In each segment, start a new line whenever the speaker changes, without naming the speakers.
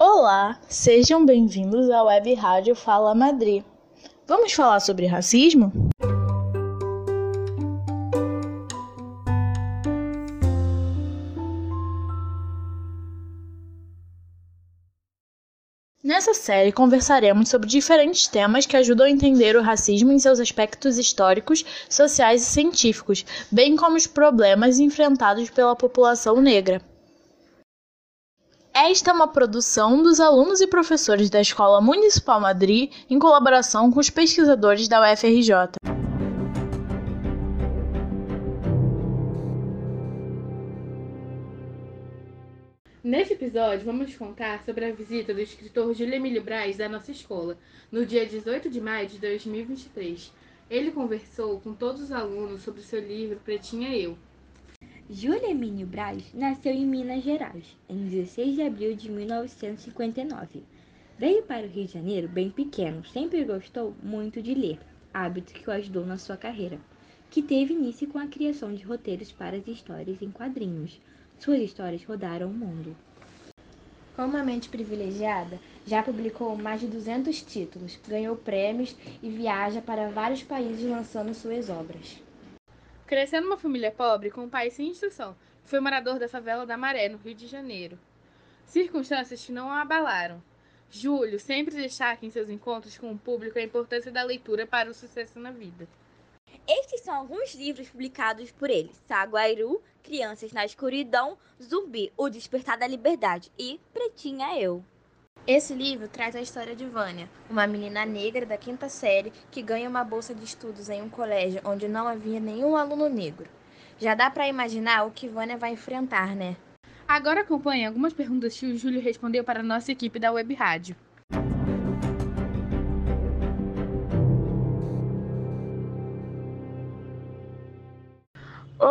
Olá, sejam bem-vindos à Web Rádio Fala Madrid. Vamos falar sobre racismo? Nessa série conversaremos sobre diferentes temas que ajudam a entender o racismo em seus aspectos históricos, sociais e científicos, bem como os problemas enfrentados pela população negra. Esta é uma produção dos alunos e professores da Escola Municipal Madrid em colaboração com os pesquisadores da UFRJ.
Neste episódio, vamos contar sobre a visita do escritor Júlio Emílio Braz da nossa escola, no dia 18 de maio de 2023. Ele conversou com todos os alunos sobre seu livro Pretinha Eu.
Júlio Emílio Braz nasceu em Minas Gerais, em 16 de abril de 1959. Veio para o Rio de Janeiro bem pequeno, sempre gostou muito de ler, hábito que o ajudou na sua carreira, que teve início com a criação de roteiros para as histórias em quadrinhos. Suas histórias rodaram o mundo. Com uma mente privilegiada, já publicou mais de 200 títulos, ganhou prêmios e viaja para vários países lançando suas obras.
Crescendo numa família pobre, com um pai sem instrução, foi morador da favela da Maré, no Rio de Janeiro. Circunstâncias que não o abalaram. Júlio sempre destaca em seus encontros com o público a importância da leitura para o sucesso na vida.
Estes são alguns livros publicados por ele: Saguairu, Crianças na Escuridão, Zumbi, O Despertar da Liberdade e Pretinha Eu. Esse livro traz a história de Vânia, uma menina negra da quinta série que ganha uma bolsa de estudos em um colégio onde não havia nenhum aluno negro. Já dá para imaginar o que Vânia vai enfrentar, né?
Agora acompanhe algumas perguntas que o Júlio respondeu para a nossa equipe da Web Rádio.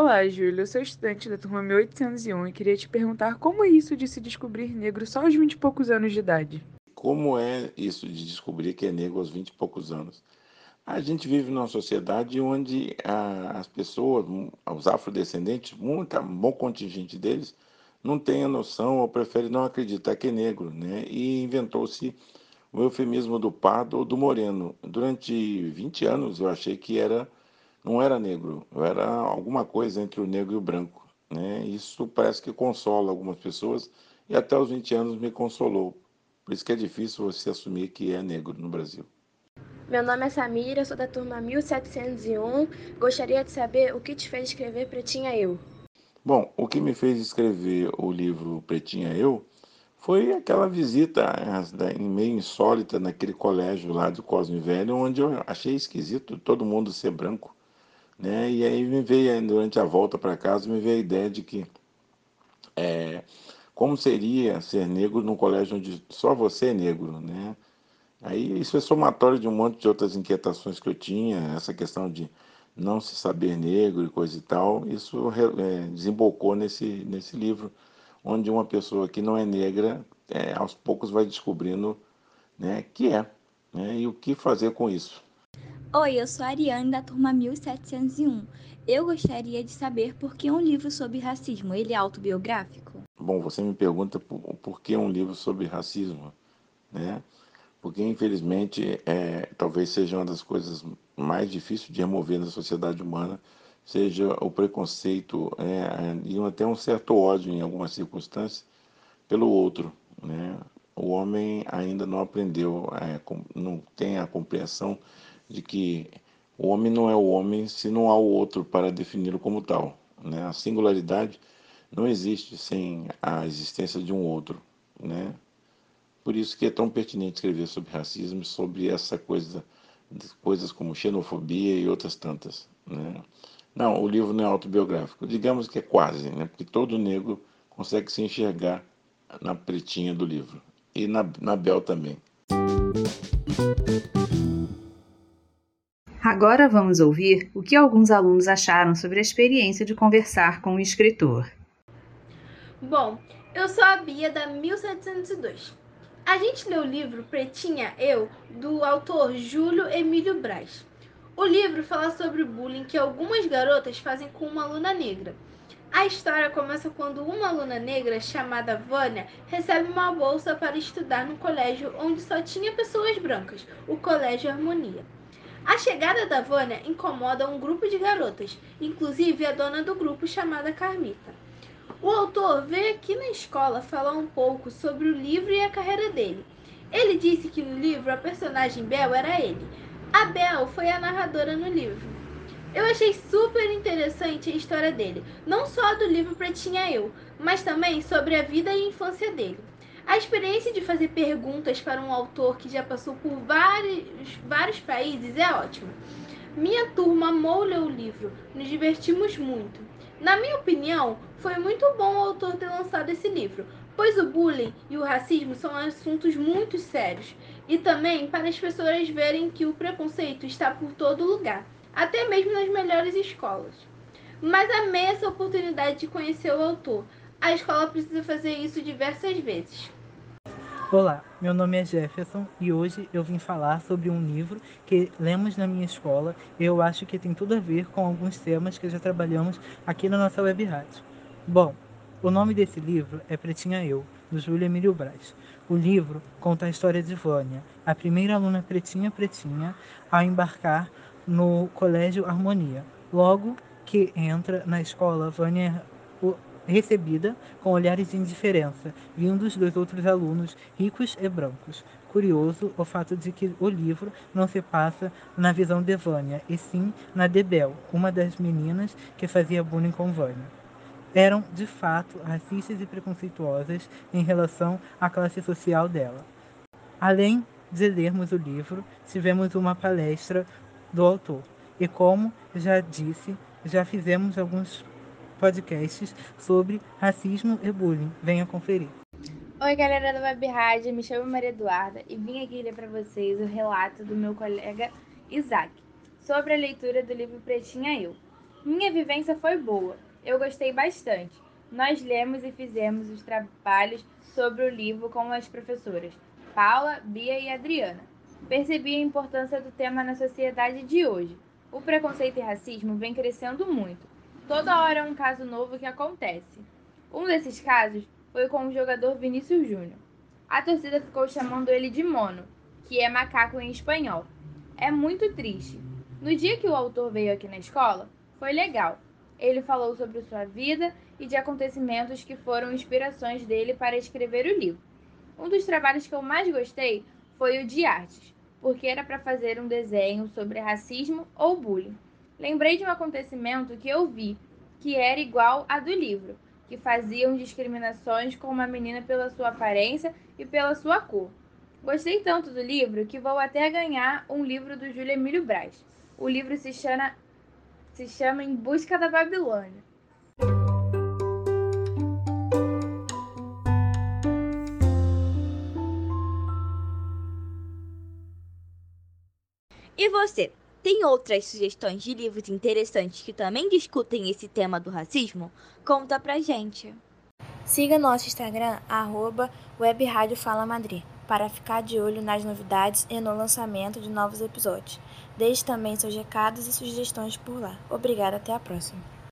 Olá, Júlio. Eu sou estudante da turma 1801 e queria te perguntar como é isso de se descobrir negro só aos 20 e poucos anos de idade?
Como é isso de descobrir que é negro aos 20 e poucos anos? A gente vive numa sociedade onde a, as pessoas, os afrodescendentes, muito, bom contingente deles, não tem a noção ou prefere não acreditar que é negro, né? E inventou-se o eufemismo do pardo ou do moreno. Durante 20 anos eu achei que era não era negro, eu era alguma coisa entre o negro e o branco. Né? Isso parece que consola algumas pessoas e até os 20 anos me consolou. Por isso que é difícil você assumir que é negro no Brasil.
Meu nome é Samira, sou da turma 1701. Gostaria de saber o que te fez escrever Pretinha Eu.
Bom, o que me fez escrever o livro Pretinha Eu foi aquela visita meio insólita naquele colégio lá do Cosme Velho, onde eu achei esquisito todo mundo ser branco. Né? E aí me veio, durante a volta para casa, me veio a ideia de que é, como seria ser negro num colégio onde só você é negro, né? Aí isso é somatório de um monte de outras inquietações que eu tinha, essa questão de não se saber negro e coisa e tal, isso é, desembocou nesse, nesse livro, onde uma pessoa que não é negra, é, aos poucos vai descobrindo né, que é, né, e o que fazer com isso.
Oi, eu sou a Ariane da turma 1701. Eu gostaria de saber por que um livro sobre racismo, ele é autobiográfico?
Bom, você me pergunta por, por que um livro sobre racismo, né? Porque infelizmente é, talvez seja uma das coisas mais difíceis de remover na sociedade humana, seja o preconceito é, e até um certo ódio em algumas circunstâncias pelo outro, né? O homem ainda não aprendeu, é, não tem a compreensão de que o homem não é o homem se não há o outro para defini-lo como tal. Né? A singularidade não existe sem a existência de um outro. Né? Por isso que é tão pertinente escrever sobre racismo, sobre essa coisa, coisas como xenofobia e outras tantas. Né? Não, o livro não é autobiográfico. Digamos que é quase, né? porque todo negro consegue se enxergar na pretinha do livro. E na, na Bel também.
Agora vamos ouvir o que alguns alunos acharam sobre a experiência de conversar com o escritor.
Bom, eu sou a Bia da 1702. A gente leu o livro Pretinha Eu, do autor Júlio Emílio Braz. O livro fala sobre o bullying que algumas garotas fazem com uma aluna negra. A história começa quando uma aluna negra chamada Vânia recebe uma bolsa para estudar no colégio onde só tinha pessoas brancas, o Colégio Harmonia. A chegada da Vânia incomoda um grupo de garotas, inclusive a dona do grupo chamada Carmita. O autor veio aqui na escola falar um pouco sobre o livro e a carreira dele. Ele disse que no livro a personagem Bel era ele. A Bel foi a narradora no livro. Eu achei super interessante a história dele, não só do livro Pretinha Eu, mas também sobre a vida e infância dele. A experiência de fazer perguntas para um autor que já passou por vários, vários países é ótima. Minha turma amou ler o livro, nos divertimos muito. Na minha opinião, foi muito bom o autor ter lançado esse livro, pois o bullying e o racismo são assuntos muito sérios, e também para as pessoas verem que o preconceito está por todo lugar até mesmo nas melhores escolas. Mas amei essa oportunidade de conhecer o autor. A escola precisa fazer isso diversas vezes.
Olá, meu nome é Jefferson e hoje eu vim falar sobre um livro que lemos na minha escola e eu acho que tem tudo a ver com alguns temas que já trabalhamos aqui na nossa web rádio. Bom, o nome desse livro é Pretinha Eu, do Júlio Emílio Braz. O livro conta a história de Vânia, a primeira aluna pretinha pretinha a embarcar no Colégio Harmonia. Logo que entra na escola, Vânia recebida com olhares de indiferença, vindos dos outros alunos ricos e brancos. Curioso o fato de que o livro não se passa na visão de Vânia, e sim na de Bel, uma das meninas que fazia bullying com Vânia. Eram, de fato, racistas e preconceituosas em relação à classe social dela. Além de lermos o livro, tivemos uma palestra do autor. E como já disse, já fizemos alguns podcasts sobre racismo e bullying. Venha conferir.
Oi, galera do Web Rádio, me chamo Maria Eduarda e vim aqui ler para vocês o relato do meu colega Isaac sobre a leitura do livro Pretinha Eu. Minha vivência foi boa, eu gostei bastante. Nós lemos e fizemos os trabalhos sobre o livro com as professoras Paula, Bia e Adriana percebi a importância do tema na sociedade de hoje. O preconceito e racismo vem crescendo muito. Toda hora é um caso novo que acontece. Um desses casos foi com o jogador Vinícius Júnior. A torcida ficou chamando ele de mono, que é macaco em espanhol. É muito triste. No dia que o autor veio aqui na escola, foi legal. Ele falou sobre sua vida e de acontecimentos que foram inspirações dele para escrever o livro. Um dos trabalhos que eu mais gostei foi o de artes, porque era para fazer um desenho sobre racismo ou bullying. Lembrei de um acontecimento que eu vi, que era igual a do livro, que faziam discriminações com uma menina pela sua aparência e pela sua cor. Gostei tanto do livro que vou até ganhar um livro do Júlio Emílio Braz. O livro se chama, se chama Em Busca da Babilônia.
E você, tem outras sugestões de livros interessantes que também discutem esse tema do racismo? Conta pra gente.
Siga nosso Instagram, arroba para ficar de olho nas novidades e no lançamento de novos episódios. Deixe também seus recados e sugestões por lá. Obrigada, até a próxima.